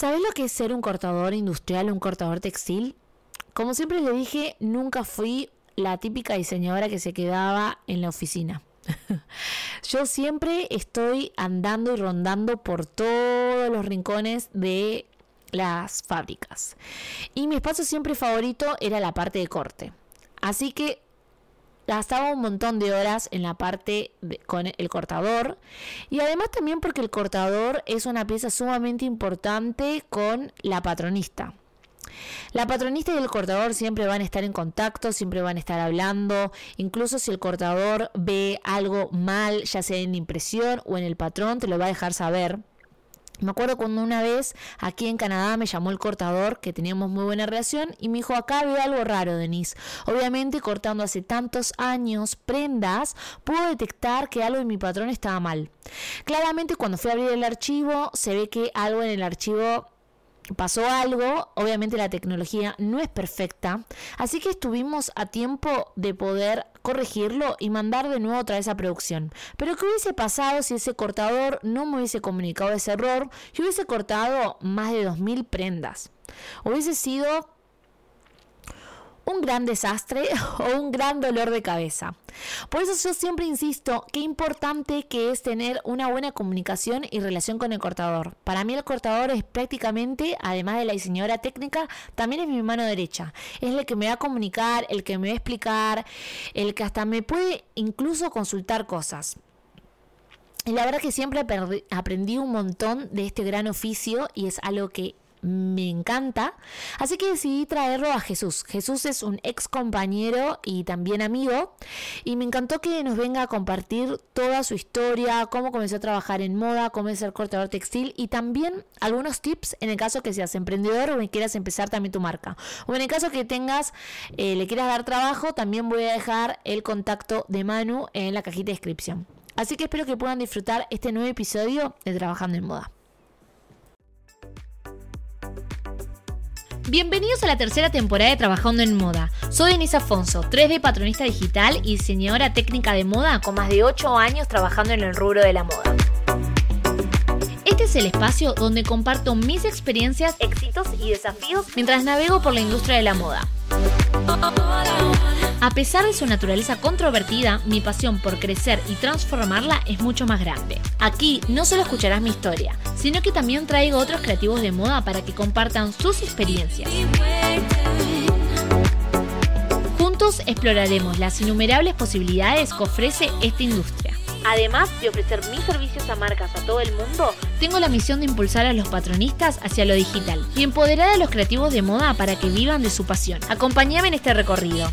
¿Sabes lo que es ser un cortador industrial un cortador textil? Como siempre le dije, nunca fui la típica diseñadora que se quedaba en la oficina. Yo siempre estoy andando y rondando por todos los rincones de las fábricas. Y mi espacio siempre favorito era la parte de corte. Así que gastaba un montón de horas en la parte con el cortador y además también porque el cortador es una pieza sumamente importante con la patronista. La patronista y el cortador siempre van a estar en contacto, siempre van a estar hablando, incluso si el cortador ve algo mal, ya sea en impresión o en el patrón, te lo va a dejar saber. Me acuerdo cuando una vez aquí en Canadá me llamó el cortador, que teníamos muy buena relación, y me dijo, acá veo algo raro, Denise. Obviamente, cortando hace tantos años prendas, puedo detectar que algo en mi patrón estaba mal. Claramente, cuando fui a abrir el archivo, se ve que algo en el archivo pasó algo, obviamente la tecnología no es perfecta, así que estuvimos a tiempo de poder corregirlo y mandar de nuevo otra vez a producción. Pero ¿qué hubiese pasado si ese cortador no me hubiese comunicado ese error y hubiese cortado más de 2.000 prendas? Hubiese sido un gran desastre o un gran dolor de cabeza. Por eso yo siempre insisto qué importante que es tener una buena comunicación y relación con el cortador. Para mí el cortador es prácticamente, además de la diseñadora técnica, también es mi mano derecha. Es el que me va a comunicar, el que me va a explicar, el que hasta me puede incluso consultar cosas. Y la verdad que siempre aprendí un montón de este gran oficio y es algo que me encanta. Así que decidí traerlo a Jesús. Jesús es un ex compañero y también amigo. Y me encantó que nos venga a compartir toda su historia, cómo comenzó a trabajar en moda, cómo es ser cortador textil y también algunos tips en el caso que seas emprendedor o quieras empezar también tu marca. O en el caso que tengas, eh, le quieras dar trabajo, también voy a dejar el contacto de Manu en la cajita de descripción. Así que espero que puedan disfrutar este nuevo episodio de Trabajando en Moda. Bienvenidos a la tercera temporada de Trabajando en Moda. Soy Denise Afonso, 3D patronista digital y diseñadora técnica de moda con más de 8 años trabajando en el rubro de la moda. Este es el espacio donde comparto mis experiencias, éxitos y desafíos mientras navego por la industria de la moda. A pesar de su naturaleza controvertida, mi pasión por crecer y transformarla es mucho más grande. Aquí no solo escucharás mi historia, sino que también traigo otros creativos de moda para que compartan sus experiencias. Juntos exploraremos las innumerables posibilidades que ofrece esta industria. Además de ofrecer mis servicios a marcas a todo el mundo, tengo la misión de impulsar a los patronistas hacia lo digital y empoderar a los creativos de moda para que vivan de su pasión. Acompáñame en este recorrido.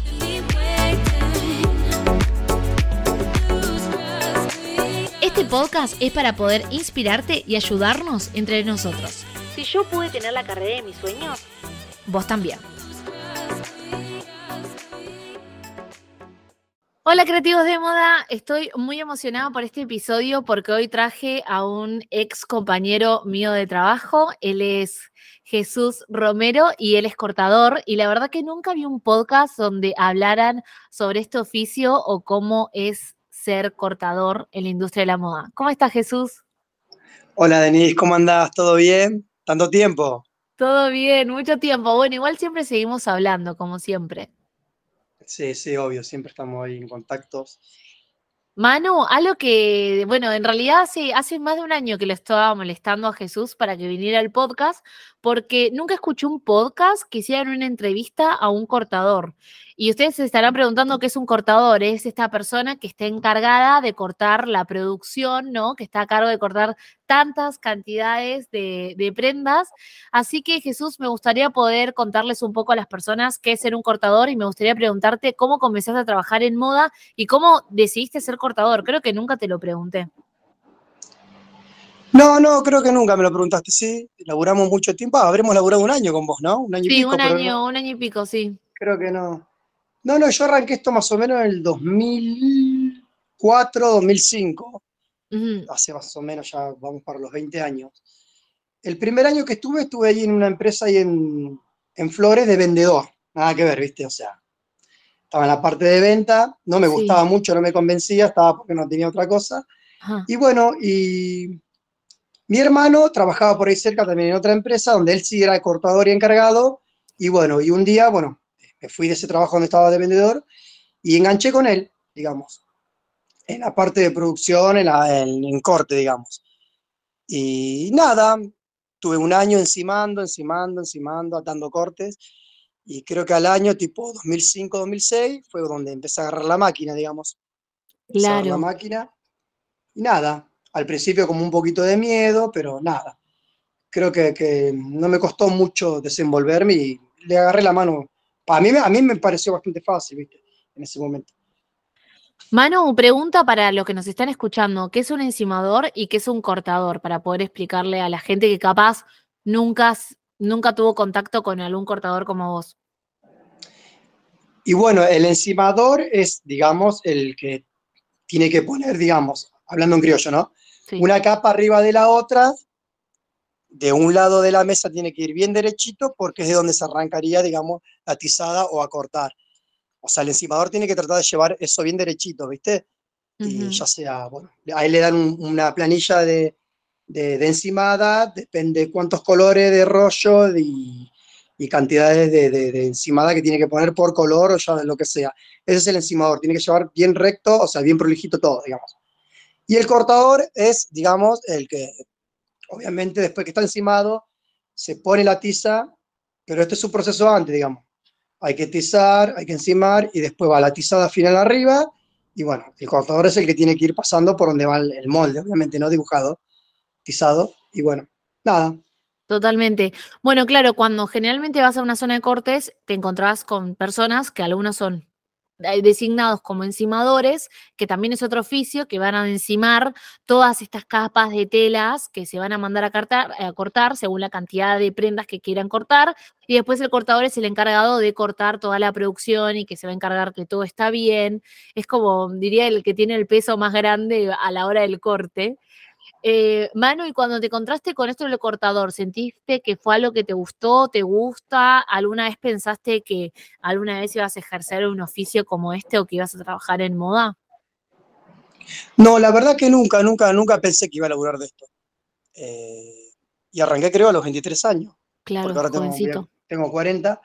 Este podcast es para poder inspirarte y ayudarnos entre nosotros. Si yo pude tener la carrera de mis sueños, vos también. Hola creativos de moda, estoy muy emocionada por este episodio porque hoy traje a un ex compañero mío de trabajo. Él es Jesús Romero y él es cortador y la verdad que nunca vi un podcast donde hablaran sobre este oficio o cómo es ser cortador en la industria de la moda. ¿Cómo estás, Jesús? Hola, Denise, ¿cómo andás? ¿Todo bien? ¿Tanto tiempo? Todo bien, mucho tiempo. Bueno, igual siempre seguimos hablando, como siempre. Sí, sí, obvio, siempre estamos ahí en contactos. Manu, algo que, bueno, en realidad hace, hace más de un año que le estaba molestando a Jesús para que viniera al podcast, porque nunca escuché un podcast que hicieran una entrevista a un cortador. Y ustedes se estarán preguntando qué es un cortador. Es esta persona que está encargada de cortar la producción, ¿no? Que está a cargo de cortar tantas cantidades de, prendas. Así que Jesús, me gustaría poder contarles un poco a las personas qué es ser un cortador y me gustaría preguntarte cómo comenzaste a trabajar en moda y cómo decidiste ser cortador. Creo que nunca te lo pregunté. No, no, creo que nunca me lo preguntaste. Sí, laburamos mucho tiempo. Ah, habremos laburado un año con vos, ¿no? Un año y pico. Sí, un año, un año y pico, sí. Creo que no. No, no, yo arranqué esto más o menos en el 2004, 2005. Hace más o menos, ya vamos para los 20 años. El primer año que estuve, estuve ahí en una empresa ahí en, Flores de vendedor. Nada que ver, ¿viste? O sea, estaba en la parte de venta, no me gustaba mucho, no me convencía, estaba porque no tenía otra cosa. Y bueno, y Mi hermano trabajaba por ahí cerca también en otra empresa donde él sí era cortador y encargado. Y bueno, y un día, bueno, me fui de ese trabajo donde estaba de vendedor y enganché con él, digamos, en la parte de producción, en, la, en, corte, digamos. Y nada, tuve un año encimando, encimando, encimando, atando cortes. Y creo que al año tipo 2005, 2006 fue donde empecé a agarrar la máquina, digamos. Claro. la máquina. Y nada, al principio como un poquito de miedo, pero nada. Creo que, no me costó mucho desenvolverme y le agarré la mano. A mí, a mí me pareció bastante fácil, ¿viste? En ese momento. Manu, pregunta para los que nos están escuchando, ¿qué es un encimador y qué es un cortador? Para poder explicarle a la gente que capaz nunca, nunca tuvo contacto con algún cortador como vos. Y bueno, el encimador es, digamos, el que tiene que poner, digamos, hablando en criollo, ¿no? Una capa arriba de la otra, de un lado de la mesa tiene que ir bien derechito porque es de donde se arrancaría, digamos, la tizada o a cortar. O sea, el encimador tiene que tratar de llevar eso bien derechito, ¿viste? Y ya sea, bueno, ahí le dan una planilla de, de, encimada, depende cuántos colores de rollo y, y cantidades de, de, encimada que tiene que poner por color o ya lo que sea. Ese es el encimador, tiene que llevar bien recto, o sea, bien prolijito todo, digamos. Y el cortador es, digamos, el que, obviamente, después que está encimado, se pone la tiza, pero este es un proceso antes, digamos. Hay que tizar, hay que encimar y después va la tizada final arriba. Y bueno, el cortador es el que tiene que ir pasando por donde va el molde, obviamente, no dibujado, tizado. Y bueno, nada, Totalmente. Bueno, claro, cuando generalmente vas a una zona de cortes, te encontrás con personas que algunos son designados como encimadores, que también es otro oficio, que van a encimar todas estas capas de telas que se van a mandar a, cortar, a cortar según la cantidad de prendas que quieran cortar, y después el cortador es el encargado de cortar toda la producción y que se va a encargar que todo está bien. Es como, diría, el que tiene el peso más grande a la hora del corte. Eh, Manu, y cuando te encontraste con esto del cortador, ¿sentiste que fue algo que te gustó, te gusta? ¿Alguna vez pensaste que alguna vez ibas a ejercer un oficio como este o que ibas a trabajar en moda? No, la verdad que nunca, nunca, nunca pensé que iba a laburar de esto. Eh, y arranqué creo a los 23 años. Claro, ahora tengo, tengo 40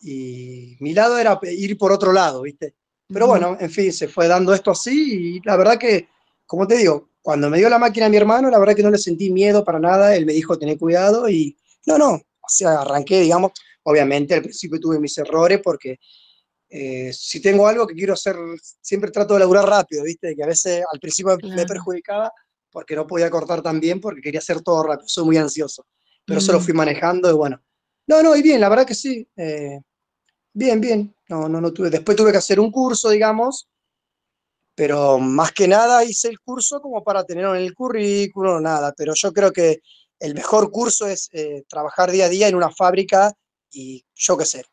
y mi lado era ir por otro lado, ¿viste? Pero bueno, en fin, se fue dando esto así y la verdad que, como te digo, cuando me dio la máquina a mi hermano, la verdad que no le sentí miedo para nada, él me dijo, tener cuidado y no, no, o sea, arranqué, digamos, obviamente al principio tuve mis errores porque eh, si tengo algo que quiero hacer, siempre trato de laburar rápido, ¿viste? Que a veces al principio me perjudicaba porque no podía cortar tan bien porque quería hacer todo rápido, soy muy ansioso, pero eso lo mm. fui manejando y bueno, no, no, y bien, la verdad que sí, eh, bien, bien, no, no, no tuve, después tuve que hacer un curso, digamos, pero más que nada hice el curso como para tenerlo en el currículo, nada, pero yo creo que el mejor curso es eh, trabajar día a día en una fábrica y yo qué sé,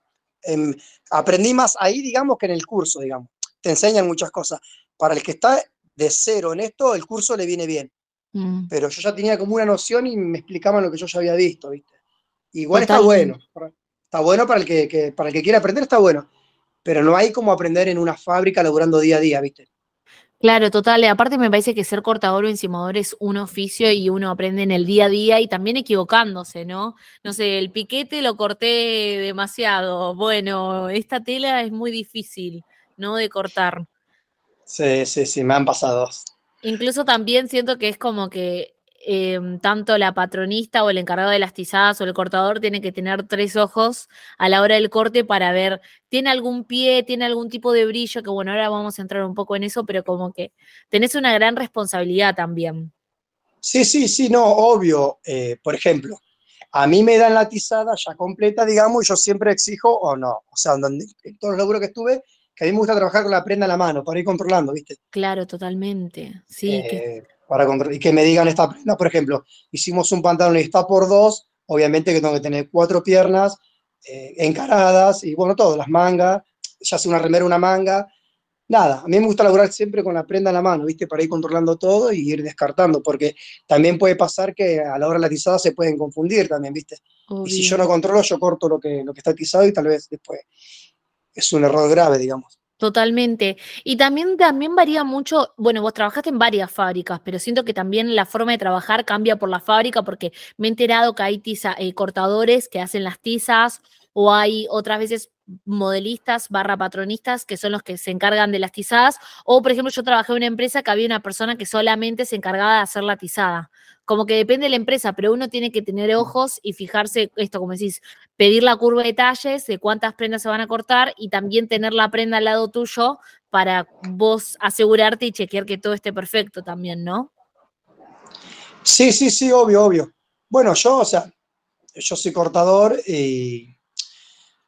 em, aprendí más ahí, digamos, que en el curso, digamos. Te enseñan muchas cosas. Para el que está de cero en esto, el curso le viene bien. Mm. Pero yo ya tenía como una noción y me explicaban lo que yo ya había visto, ¿viste? Igual está bueno. Está bueno para el que, que, para el que quiera aprender, está bueno. Pero no hay como aprender en una fábrica laburando día a día, ¿viste? Claro, total. Aparte me parece que ser cortador o encimador es un oficio y uno aprende en el día a día y también equivocándose, ¿no? No sé, el piquete lo corté demasiado. Bueno, esta tela es muy difícil, ¿no? De cortar. Sí, sí, sí, me han pasado. Incluso también siento que es como que Em, tanto la patronista o el encargado de las tizadas o el cortador tiene que tener tres ojos a la hora del corte para ver, tiene algún pie, tiene algún tipo de brillo, que bueno, ahora vamos a entrar un poco en eso, pero como que tenés una gran responsabilidad también. Sí, sí, sí, no, obvio. Eh, por ejemplo, a mí me dan la tizada ya completa, digamos, y yo siempre exijo o no. O sea, donde, en todos los laburos que estuve, que a mí me gusta trabajar con la prenda en la mano, para ir controlando, ¿viste? Claro, totalmente. Sí. que para y que me digan esta prenda, por ejemplo, hicimos un pantalón y está por dos, obviamente que tengo que tener cuatro piernas eh, encaradas y bueno, todo, las mangas, ya sea una remera, una manga, nada, a mí me gusta laburar siempre con la prenda en la mano, ¿viste? Para ir controlando todo y ir descartando, porque también puede pasar que a la hora de la tizada se pueden confundir también, ¿viste? Y si yo no controlo, yo corto lo que, lo que está tizado y tal vez después es un error grave, digamos. Totalmente. Y también, también varía mucho, bueno, vos trabajaste en varias fábricas, pero siento que también la forma de trabajar cambia por la fábrica porque me he enterado que hay tiza, eh, cortadores que hacen las tizas o hay otras veces modelistas barra patronistas que son los que se encargan de las tizadas o por ejemplo yo trabajé en una empresa que había una persona que solamente se encargaba de hacer la tizada como que depende de la empresa, pero uno tiene que tener ojos y fijarse esto, como decís, pedir la curva de talles de cuántas prendas se van a cortar y también tener la prenda al lado tuyo para vos asegurarte y chequear que todo esté perfecto también, ¿no? Sí, sí, sí, obvio, obvio. Bueno, yo, o sea, yo soy cortador y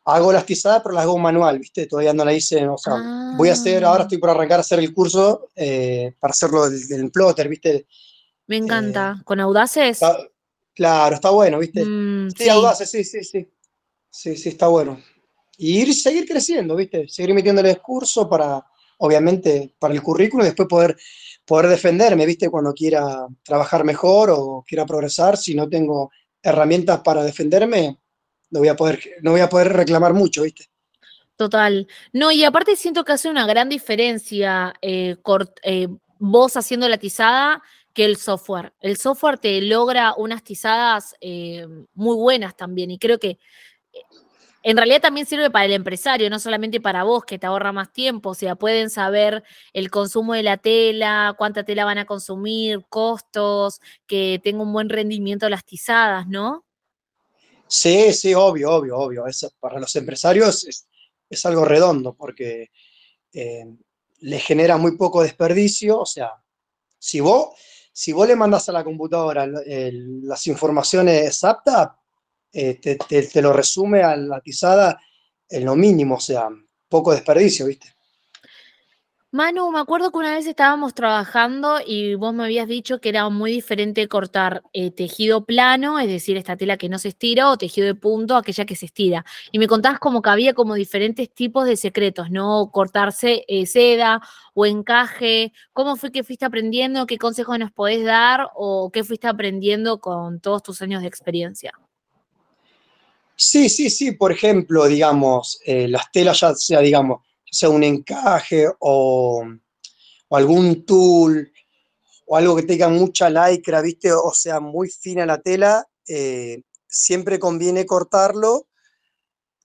hago las tizadas, pero las hago manual, ¿viste? Todavía no la hice, o sea, voy a hacer, ahora ah. estoy por arrancar a hacer el curso eh, para hacerlo del, del plotter, ¿viste? Me encanta. ¿Con audaces? claro, está bueno, ¿viste? Mm, sí, audaces, sí, sí, sí. Sí, sí, está bueno. Y ir, seguir creciendo, ¿viste? Seguir metiéndole curso para, obviamente, para el currículum y después poder, poder defenderme, ¿viste? Cuando quiera trabajar mejor o quiera progresar, si no tengo herramientas para defenderme, no voy a poder, no voy a poder reclamar mucho, ¿viste? Total. No, y aparte siento que hace una gran diferencia eh, eh, vos haciendo la tizada que el software. El software te logra unas tizadas eh, muy buenas también y creo que eh, en realidad también sirve para el empresario, no solamente para vos, que te ahorra más tiempo, o sea, pueden saber el consumo de la tela, cuánta tela van a consumir, costos, que tenga un buen rendimiento las tizadas, ¿no? Sí, sí, obvio, obvio, obvio. Eso para los empresarios es, algo redondo porque eh, les genera muy poco desperdicio, o sea, si vos si vos le mandás a la computadora las informaciones exactas, eh, te, lo resume a la tizada en lo mínimo, o sea, poco desperdicio, ¿viste? Manu, me acuerdo que una vez estábamos trabajando y vos me habías dicho que era muy diferente cortar eh, tejido plano, es decir, esta tela que no se estira, o tejido de punto, aquella que se estira. Y me contabas como que había como diferentes tipos de secretos, ¿no? Cortarse eh, seda o encaje. ¿Cómo fue que fuiste aprendiendo? ¿Qué consejos nos podés dar? ¿O qué fuiste aprendiendo con todos tus años de experiencia? Sí, sí, sí. Por ejemplo, digamos, eh, las telas ya sea, digamos, sea un encaje o, algún tool o algo que tenga mucha lycra, ¿viste? O sea, muy fina la tela, eh, siempre conviene cortarlo,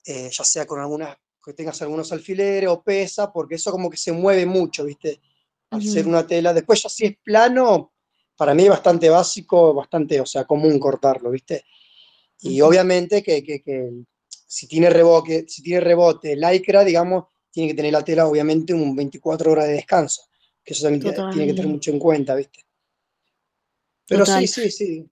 eh, ya sea con algunas, que tengas algunos alfileres o pesa, porque eso como que se mueve mucho, ¿viste? Al ser una tela. Después ya si es plano, para mí es bastante básico, bastante, o sea, común cortarlo, ¿viste? Y obviamente que, si tiene rebote, si tiene rebote, lycra, digamos, tiene que tener la tela, obviamente, un 24 horas de descanso, que eso también tiene que tener mucho en cuenta, ¿viste? Pero sí, sí, sí.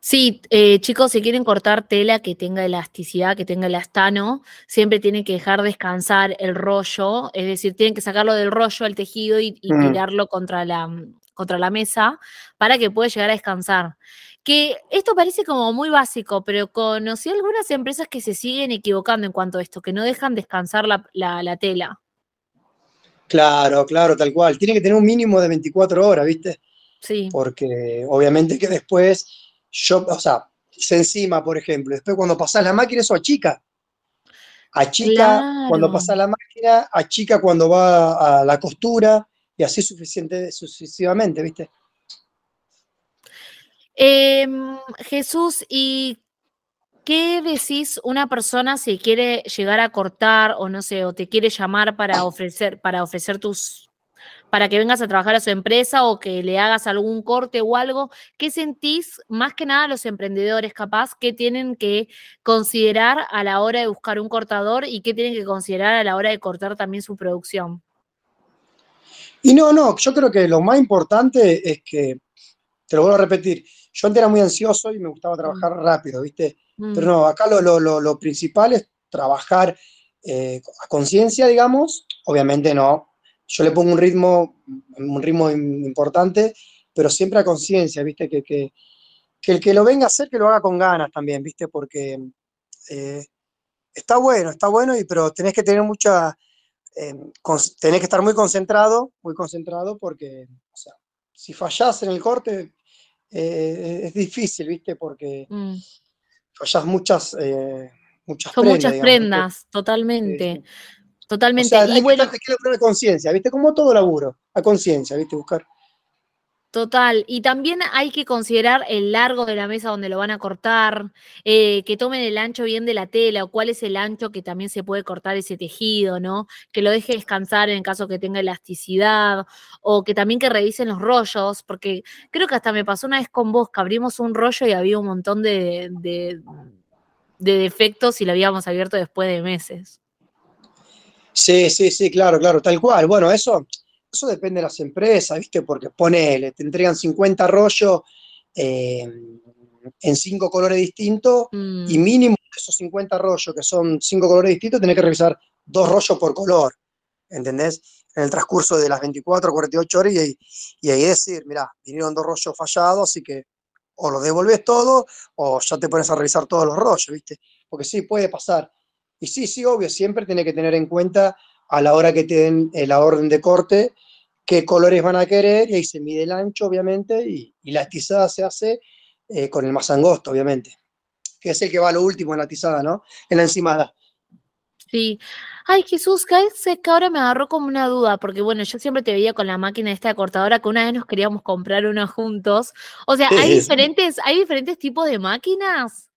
Sí, eh, chicos, si quieren cortar tela que tenga elasticidad, que tenga elastano, siempre tienen que dejar descansar el rollo, es decir, tienen que sacarlo del rollo al tejido y, mm. tirarlo contra la, contra la mesa para que pueda llegar a descansar que esto parece como muy básico, pero conocí algunas empresas que se siguen equivocando en cuanto a esto, que no dejan descansar la, tela. Claro, claro, tal cual. Tiene que tener un mínimo de 24 horas, ¿viste? Sí. Porque obviamente que después, yo, o sea, se encima, por ejemplo, después cuando pasas la máquina, eso achica. Achica cuando pasa la máquina, achica cuando va a la costura y así suficiente, sucesivamente, ¿viste? Em, Jesús, ¿y qué decís una persona si quiere llegar a cortar o no sé, o te quiere llamar para ofrecer, para ofrecer tus, para que vengas a trabajar a su empresa o que le hagas algún corte o algo? ¿Qué sentís más que nada los emprendedores capaz que tienen que considerar a la hora de buscar un cortador y qué tienen que considerar a la hora de cortar también su producción? Y no, no, yo creo que lo más importante es que, te lo vuelvo a repetir, yo antes era muy ansioso y me gustaba mm. trabajar rápido, ¿viste? Pero mm. no, acá lo, principal es trabajar eh, a conciencia, digamos. Obviamente no. Yo le pongo un ritmo, un ritmo importante, pero siempre a conciencia, ¿viste? Que, que, el que lo venga a hacer, que lo haga con ganas también, ¿viste? Porque eh, está bueno, está bueno, y, pero tenés que tener mucha, eh, tenés que estar muy concentrado, muy concentrado, porque, o sea, si fallás en el corte, eh, es difícil, ¿viste? Porque mm. muchas, eh, muchas Son muchas prendas, totalmente. Totalmente. y bueno, que, que conciencia, ¿viste? Como todo laburo, a conciencia, ¿viste? Buscar. Total, y también hay que considerar el largo de la mesa donde lo van a cortar, eh, que tomen el ancho bien de la tela o cuál es el ancho que también se puede cortar ese tejido, ¿no? Que lo deje descansar en caso que tenga elasticidad o que también que revisen los rollos, porque creo que hasta me pasó una vez con vos que abrimos un rollo y había un montón de, de, de defectos y lo habíamos abierto después de meses. Sí, sí, sí, claro, claro, tal cual. Bueno, eso eso depende de las empresas, ¿viste? Porque ponele, te entregan 50 rollos eh, en cinco colores distintos y mm. mínimo de esos 50 rollos, que son cinco colores distintos, tenés que revisar dos rollos por color, ¿entendés? En el transcurso de las 24, 48 horas y, y ahí decir, mira, vinieron dos rollos fallados, así que o los devolves todo o ya te pones a revisar todos los rollos, ¿viste? Porque sí, puede pasar. Y sí, sí, obvio, siempre tiene que tener en cuenta a la hora que te den eh, la orden de corte, qué colores van a querer, y ahí se mide el ancho, obviamente, y, la atizada se hace eh, con el más angosto, obviamente, que es el que va a lo último en la atizada, ¿no? En la encimada. Sí. Ay, Jesús, sé que ahora me agarró como una duda, porque bueno, yo siempre te veía con la máquina esta de cortadora, que una vez nos queríamos comprar una juntos. O sea, ¿hay diferentes, ¿hay diferentes tipos de máquinas?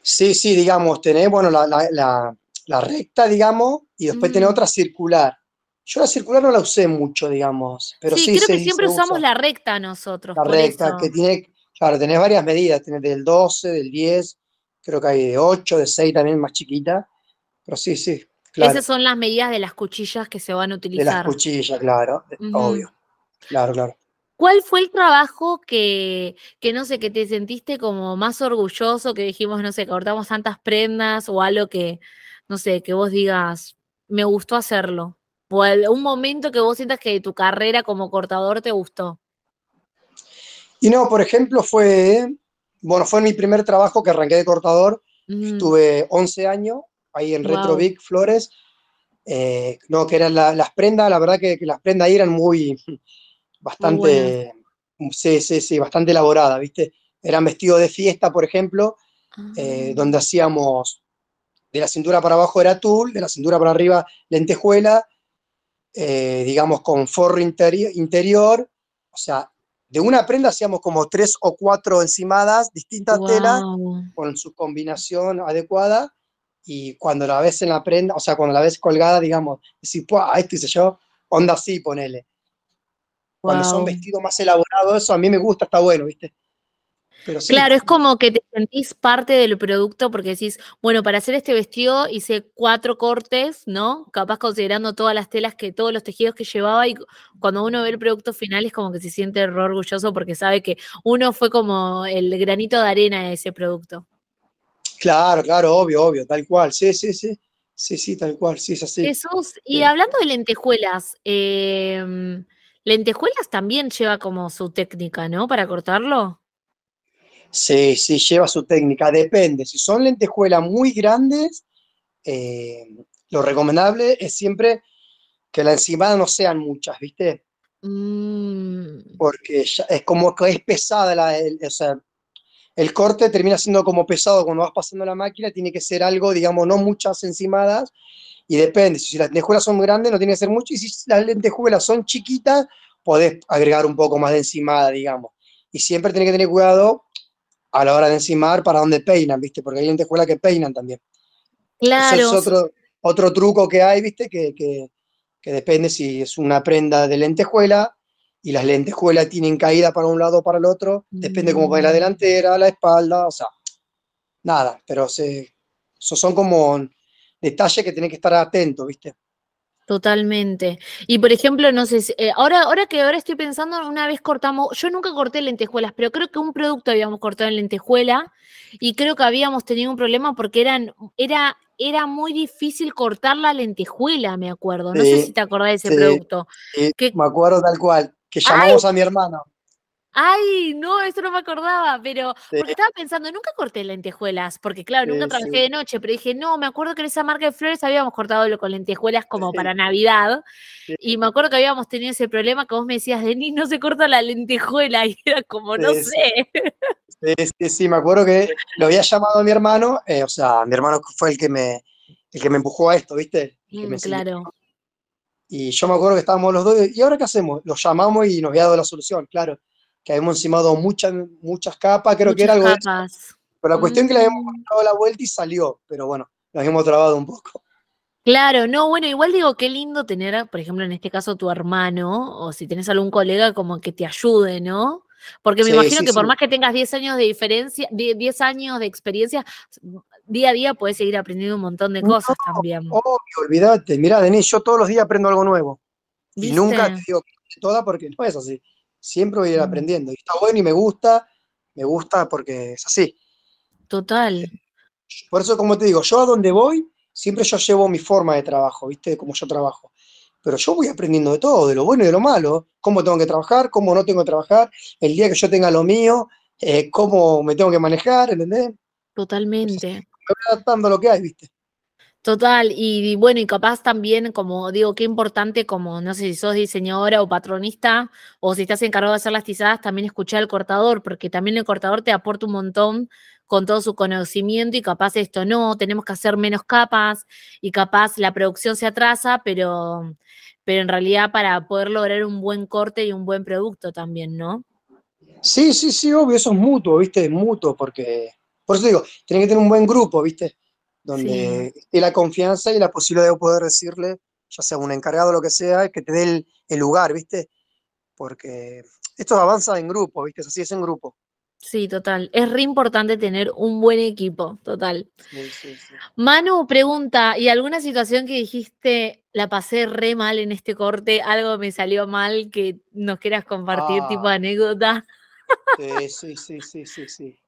Sí, sí, digamos, tenés, bueno, la, la recta, digamos, y después tiene mm. otra circular. Yo la circular no la usé mucho, digamos. Pero sí, creo que siempre usamos la recta nosotros. La recta, que tiene, claro, tenés varias medidas, tenés del 12, del 10, creo que hay de 8, de 6 también más chiquita. Pero sí, sí. Claro. Esas son las medidas de las cuchillas que se van a utilizar. De las cuchillas, claro, obvio. Claro, claro. ¿Cuál fue el trabajo que, que, no sé, que te sentiste como más orgulloso, que dijimos, no sé, cortamos tantas prendas o algo que, no sé, que vos digas, me gustó hacerlo? O un momento que vos sientas que tu carrera como cortador te gustó. Y no, por ejemplo, fue, bueno, fue mi primer trabajo que arranqué de cortador. Estuve 11 años ahí en Retro Big Flores. Eh, no, que eran las prendas, la verdad que, las prendas ahí eran muy, bastante, sí, sí, sí, bastante elaboradas, ¿viste? Eran vestidos de fiesta, por ejemplo, eh, ah. donde hacíamos de la cintura para abajo era tul, de la cintura para arriba lentejuela, eh, digamos con forro interior, o sea, de una prenda hacíamos como tres o cuatro encimadas, distintas telas, con su combinación adecuada, y cuando la ves en la prenda, o sea, cuando la ves colgada, digamos, decís, esto hice yo, onda así, ponele. Cuando son vestidos más elaborados, eso a mí me gusta, está bueno, ¿viste? Claro, es como que te sentís parte del producto porque decís, bueno, para hacer este vestido hice cuatro cortes, ¿no? Capaz considerando todas las telas que, todos los tejidos que llevaba y cuando uno ve el producto final es como que se siente orgulloso porque sabe que uno fue como el granito de arena de ese producto. Claro, claro, obvio, obvio, tal cual, sí, sí, sí. Sí, sí, tal cual, sí, es así. Jesús, y hablando de lentejuelas, em, lentejuelas también lleva como su técnica, ¿no? Para cortarlo. Sí, sí, lleva su técnica, depende. Si son lentejuelas muy grandes, eh, lo recomendable es siempre que la encimada no sean muchas, ¿viste? Mm. Porque es como que es pesada, la, el, o sea, el corte termina siendo como pesado cuando vas pasando la máquina, tiene que ser algo, digamos, no muchas encimadas, y depende, si las lentejuelas son grandes no tiene que ser mucho, y si las lentejuelas son chiquitas, podés agregar un poco más de encimada, digamos. Y siempre tenés que tener cuidado a la hora de encimar para dónde peinan, ¿viste? Porque hay lentejuelas que peinan también. Claro. Eso es otro, otro truco que hay, ¿viste? Que, que, depende si es una prenda de lentejuela y las lentejuelas tienen caída para un lado o para el otro, depende cómo va la mm. delantera, la espalda, o sea, nada, pero se, esos son como detalles que tienen que estar atentos, ¿viste? Totalmente. Y por ejemplo, no sé, eh, ahora, ahora que ahora estoy pensando, una vez cortamos, yo nunca corté lentejuelas, pero creo que un producto habíamos cortado en lentejuela y creo que habíamos tenido un problema porque eran, era, era muy difícil cortar la lentejuela, me acuerdo. No sé si te acordás de ese producto. me acuerdo tal cual, que llamamos a mi hermano. Ay, no, eso no me acordaba, pero porque estaba pensando, nunca corté lentejuelas, porque claro, nunca trabajé de noche, pero dije, no, me acuerdo que en esa marca de flores habíamos cortado con lentejuelas como para Navidad, y me acuerdo que habíamos tenido ese problema que vos me decías, Denis, no se corta la lentejuela, y era como, no sé. Sí, sí, sí, me acuerdo que lo había llamado a mi hermano, eh, o sea, mi hermano fue el que me, el que me empujó a esto, ¿viste? Mm, claro. Y yo me acuerdo que estábamos los dos, ¿y ahora qué hacemos? Los llamamos y nos había dado la solución, claro. Que habíamos encimado muchas, muchas capas, creo que era algo. Capas. Pero la cuestión es que le habíamos mm. dado la vuelta y salió, pero bueno, nos habíamos trabado un poco. Claro, no, bueno, igual digo, qué lindo tener, por ejemplo, en este caso tu hermano, o si tenés algún colega como que te ayude, ¿no? Porque me imagino que por más que tengas 10 años de diferencia, 10 años de experiencia, día a día puedes seguir aprendiendo un montón de cosas también. Obvio, olvídate. Mira, Denis, yo todos los días aprendo algo nuevo. Y nunca te digo toda porque no es así. Siempre voy a ir aprendiendo. Y está bueno y me gusta, me gusta porque es así. Total. Por eso, como te digo, yo a donde voy, siempre yo llevo mi forma de trabajo, ¿viste? De cómo yo trabajo. Pero yo voy aprendiendo de todo, de lo bueno y de lo malo. Cómo tengo que trabajar, cómo no tengo que trabajar, el día que yo tenga lo mío, eh, cómo me tengo que manejar, ¿entendés? Totalmente. Me voy adaptando a lo que hay, ¿viste? Total, y, bueno, y capaz también, como digo, qué importante, como no sé si sos diseñadora o patronista, o si estás encargado de hacer las tizadas, también escuchar al cortador, porque también el cortador te aporta un montón con todo su conocimiento y capaz esto no, tenemos que hacer menos capas y capaz la producción se atrasa, pero, pero en realidad para poder lograr un buen corte y un buen producto también, ¿no? Sí, sí, sí, obvio, eso es mutuo, ¿viste? Es mutuo, porque, por eso digo, tiene que tener un buen grupo, ¿viste? Donde sí. la confianza y la posibilidad de poder decirle, ya sea un encargado o lo que sea, que te dé el, lugar, ¿viste? Porque esto avanza en grupo, ¿viste? Así es en grupo. Sí, total. Es re importante tener un buen equipo, total. Manu pregunta, ¿y alguna situación que dijiste, la pasé re mal en este corte, algo me salió mal que nos quieras compartir, tipo ah. anécdota? Sí, sí, sí, sí, sí, sí.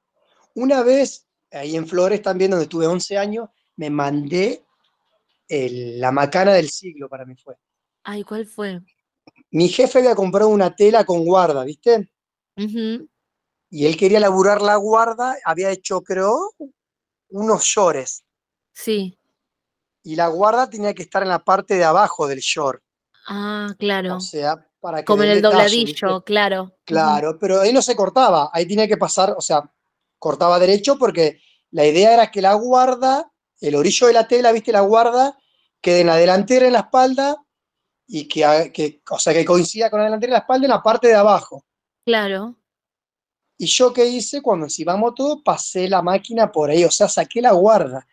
Una vez ahí en Flores también, donde tuve 11 años, me mandé la macana del siglo para mí fue. Ay, ¿cuál fue? Mi jefe había comprado una tela con guarda, ¿viste? Y él quería laburar la guarda, había hecho, creo, unos shorts. Sí. Y la guarda tenía que estar en la parte de abajo del short. Ah, claro. O sea, para que. Como en el dobladillo, claro. Claro, pero ahí no se cortaba, ahí tenía que pasar, o sea, cortaba derecho porque la idea era que la guarda, el orillo de la tela, viste, la guarda, quede en la delantera en la espalda y que, o sea, que coincida con la delantera en la espalda en la parte de abajo. Claro. Y yo qué hice cuando encimamos todo, pasé la máquina por ahí, o sea, saqué la guarda.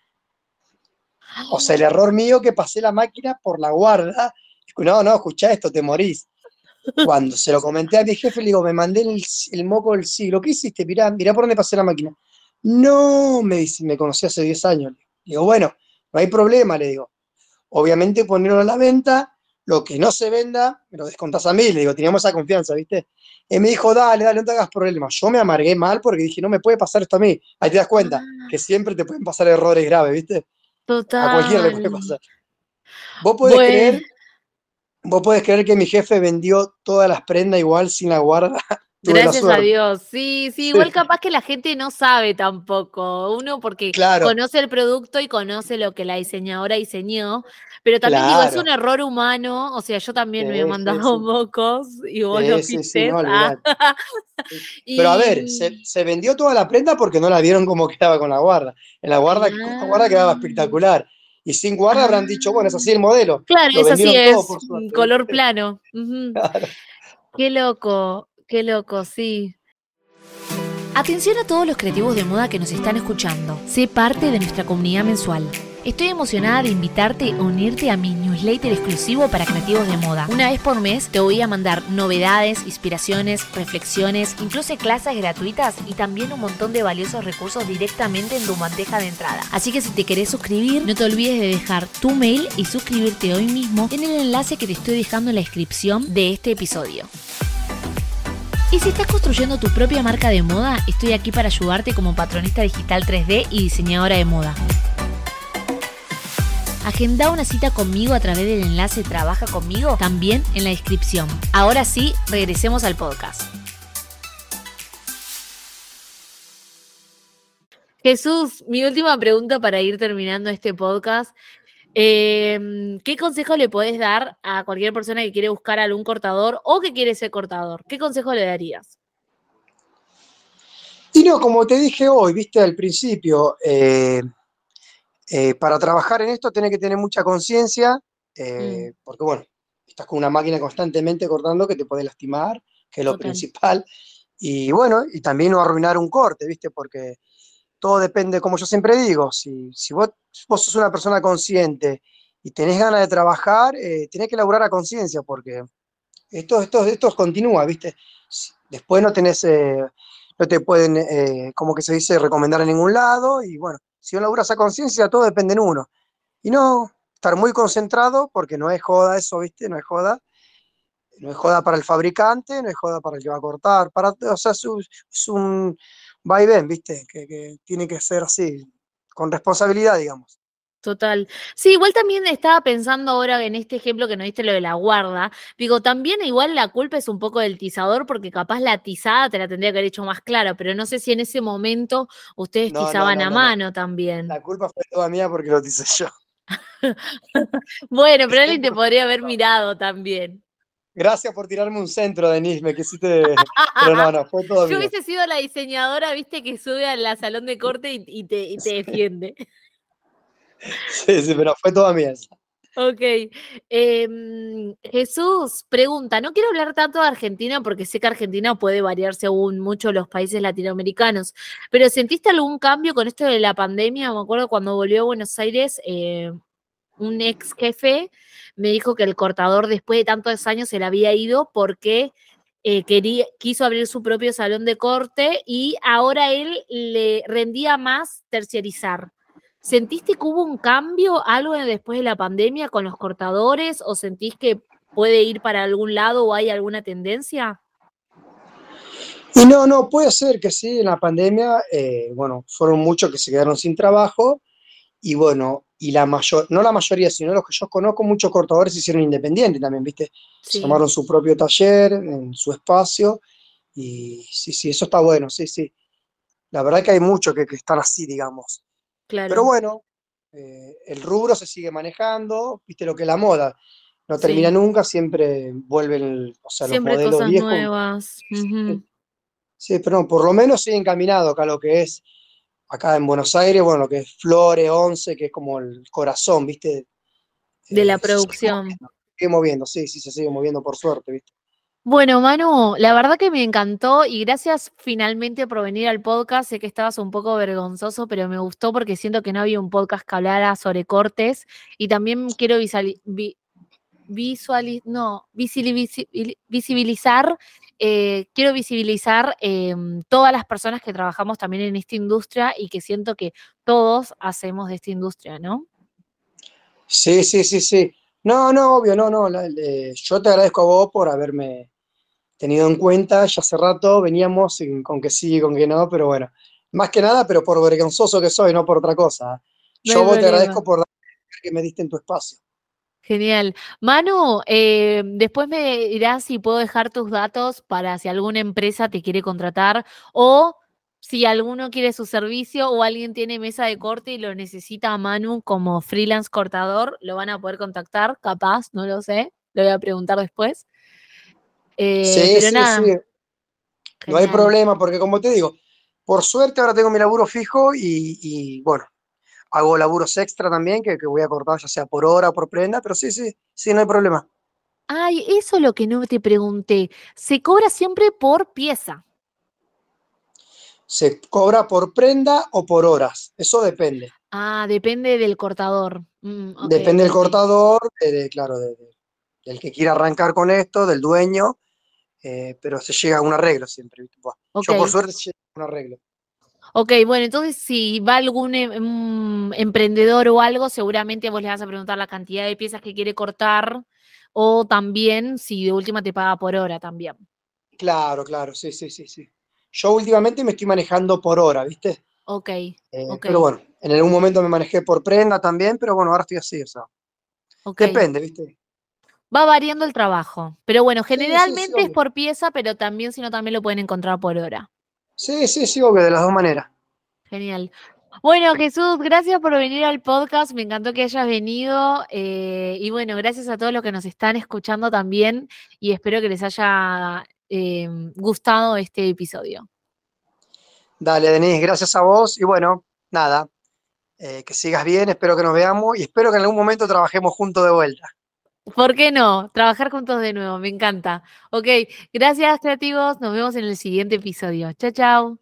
O sea, el error mío que pasé la máquina por la guarda. No, no, escucha esto, te morís. Cuando se lo comenté a mi jefe, le digo, me mandé el, moco del siglo. ¿Qué hiciste? Mirá, mirá por dónde pasé la máquina. No, me dice, me conocí hace 10 años. Digo, bueno, no hay problema, le digo. Obviamente ponerlo a la venta, lo que no se venda, me lo descontás a mí, le digo, teníamos esa confianza, ¿viste? Y me dijo, dale, dale, no te hagas problema. Yo me amargué mal porque dije, no me puede pasar esto a mí. Ahí te das cuenta ah. que siempre te pueden pasar errores graves, ¿viste? Total. A cualquiera le puede pasar. Vos podés creer, vos podés creer que mi jefe vendió todas las prendas igual sin la guarda. Gracias a Dios. Sí, sí, igual capaz que la gente no sabe tampoco. Uno porque conoce el producto y conoce lo que la diseñadora diseñó, pero también digo, es un error humano, o sea, yo también me he mandado mocos y vos lo viste. Ah. Pero a ver, se, vendió toda la prenda porque no la vieron como quedaba con la guarda. En la guarda, la guarda quedaba ah. espectacular. Y sin guarda habrán dicho, bueno, es así el modelo. Claro, es así es, color plano. Qué loco. Qué loco, sí. Atención a todos los creativos de moda que nos están escuchando. Sé parte de nuestra comunidad mensual. Estoy emocionada de invitarte a unirte a mi newsletter exclusivo para creativos de moda. Una vez por mes te voy a mandar novedades, inspiraciones, reflexiones, incluso clases gratuitas y también un montón de valiosos recursos directamente en tu bandeja de entrada. Así que si te querés suscribir, no te olvides de dejar tu mail y suscribirte hoy mismo en el enlace que te estoy dejando en la descripción de este episodio. Y si estás construyendo tu propia marca de moda, estoy aquí para ayudarte como patronista digital 3D y diseñadora de moda. Agenda una cita conmigo a través del enlace Trabaja conmigo también en la descripción. Ahora sí, regresemos al podcast. Jesús, mi última pregunta para ir terminando este podcast Em, ¿Qué consejo le podés dar a cualquier persona que quiere buscar algún cortador o que quiere ser cortador? ¿Qué consejo le darías? Y no, como te dije hoy, viste al principio, eh, Eh, para trabajar en esto tenés que tener mucha conciencia, eh, mm. porque bueno, estás con una máquina constantemente cortando que te puede lastimar, que es lo principal. Y bueno, y también no arruinar un corte, ¿viste? Porque todo depende, como yo siempre digo, si, vos, vos sos una persona consciente y tenés ganas de trabajar, eh, tenés que laburar a conciencia, porque esto, esto, esto continúa, ¿viste? Después no tenés, eh, no te pueden, eh, como que se dice, recomendar en ningún lado, y bueno, si no laburas a conciencia, todo depende en uno. Y no estar muy concentrado, porque no es joda eso, ¿viste? No es joda. No es joda para el fabricante, no es joda para el que va a cortar, para, o sea, es un va y ven, ¿viste? Que, que tiene que ser así, con responsabilidad, digamos. Total. Sí, igual también estaba pensando ahora en este ejemplo que nos diste lo de la guarda. Digo, también igual la culpa es un poco del tizador, porque capaz la tizada te la tendría que haber hecho más clara, pero no sé si en ese momento ustedes tizaban a mano también. La culpa fue toda mía porque lo tizé yo. bueno, pero alguien te podría haber mirado también. Gracias por tirarme un centro, Denise, me quisiste. Pero no, no, fue todo Yo hubiese sido la diseñadora, viste, que sube al salón de corte y, te, y te defiende. Sí, sí, pero fue toda mía. Ok. Em, Jesús pregunta, no quiero hablar tanto de Argentina porque sé que Argentina puede variar según muchos los países latinoamericanos, pero ¿sentiste algún cambio con esto de la pandemia? Me acuerdo cuando volvió a Buenos Aires, eh, un ex jefe me dijo que el cortador después de tantos años se le había ido porque eh, quería, quiso abrir su propio salón de corte y ahora él le rendía más terciarizar. ¿Sentiste que hubo un cambio, algo después de la pandemia con los cortadores o sentís que puede ir para algún lado o hay alguna tendencia? Y no, no, puede ser que sí, en la pandemia, eh, bueno, fueron muchos que se quedaron sin trabajo y bueno, y la mayor, no la mayoría, sino los que yo conozco, muchos cortadores se hicieron independientes también, ¿viste? Tomaron su propio taller, en su espacio y sí, sí, eso está bueno, sí, sí. La verdad que hay muchos que, que están así, digamos. Pero bueno, eh, el rubro se sigue manejando, viste lo que es la moda. No termina nunca, siempre vuelven o sea, siempre los modelos cosas nuevas. Sí, pero por lo menos sigue encaminado acá lo que es, acá en Buenos Aires, bueno, lo que es Flore 11, que es como el corazón, ¿viste? De la eh, producción. Se sigue moviendo, sí, sí, se sigue moviendo por suerte, ¿viste? Bueno, Manu, la verdad que me encantó y gracias finalmente por venir al podcast. Sé que estabas un poco vergonzoso, pero me gustó porque siento que no había un podcast que hablara sobre cortes y también quiero no, visibilizar, eh, quiero visibilizar em, todas las personas que trabajamos también en esta industria y que siento que todos hacemos de esta industria, ¿no? Sí, sí, sí, sí. No, no, obvio, no, no. yo te agradezco a vos por haberme tenido en cuenta, ya hace rato veníamos con que sí, con que no, pero bueno, más que nada, pero por vergonzoso que soy, no por otra cosa. Yo vos te agradezco por la que me diste en tu espacio. Genial. Manu, eh, después me dirás si puedo dejar tus datos para si alguna empresa te quiere contratar o si alguno quiere su servicio o alguien tiene mesa de corte y lo necesita a Manu como freelance cortador, lo van a poder contactar, capaz, no lo sé, lo voy a preguntar después. Eh, sí, sí, sí. No hay problema, porque como te digo, por suerte ahora tengo mi laburo fijo y, bueno, hago laburos extra también que, voy a cortar ya sea por hora o por prenda, pero sí, sí, sí, no hay problema. Ay, eso es lo que no te pregunté. ¿Se cobra siempre por pieza? Se cobra por prenda o por horas, eso depende. Ah, depende del cortador. Mm, depende del cortador, claro, del que quiera arrancar con esto, del dueño, eh, pero se llega a un arreglo siempre. Yo por suerte llega a un arreglo. Ok, bueno, entonces si va algún em, emprendedor o algo, seguramente vos le vas a preguntar la cantidad de piezas que quiere cortar o también si de última te paga por hora también. Claro, claro, sí, sí, sí, sí. Yo últimamente me estoy manejando por hora, ¿viste? Ok. Eh, pero bueno, en algún momento me manejé por prenda también, pero bueno, ahora estoy así, o sea. Depende, ¿viste? Va variando el trabajo. Pero bueno, generalmente es por pieza, pero también, si no, también lo pueden encontrar por hora. Sí, sí, sí, obvio, de las dos maneras. Genial. Bueno, Jesús, gracias por venir al podcast. Me encantó que hayas venido. Eh, y bueno, gracias a todos los que nos están escuchando también. Y espero que les haya eh, gustado este episodio. Dale, Denise, gracias a vos. Y bueno, nada, Eh, que sigas bien, espero que nos veamos y espero que en algún momento trabajemos juntos de vuelta. ¿Por qué no? Trabajar juntos de nuevo, me encanta. Ok, gracias creativos, nos vemos en el siguiente episodio. Chao, chao.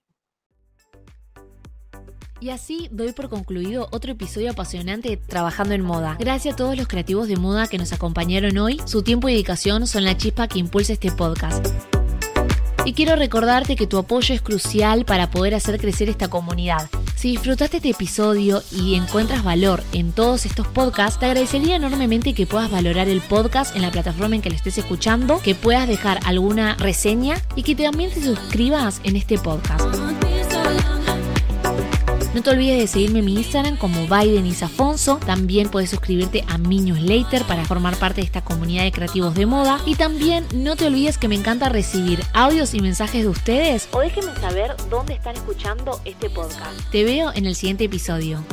Y así doy por concluido otro episodio apasionante de Trabajando en Moda. Gracias a todos los creativos de moda que nos acompañaron hoy. Su tiempo y dedicación son la chispa que impulsa este podcast. Y quiero recordarte que tu apoyo es crucial para poder hacer crecer esta comunidad. Si disfrutaste este episodio y encuentras valor en todos estos podcasts, te agradecería enormemente que puedas valorar el podcast en la plataforma en que lo estés escuchando, que puedas dejar alguna reseña y que también te suscribas en este podcast. No te olvides de seguirme en mi Instagram como Biden Isafonso. También puedes suscribirte a mi newsletter para formar parte de esta comunidad de creativos de moda. Y también no te olvides que me encanta recibir audios y mensajes de ustedes. O déjenme saber dónde están escuchando este podcast. Te veo en el siguiente episodio.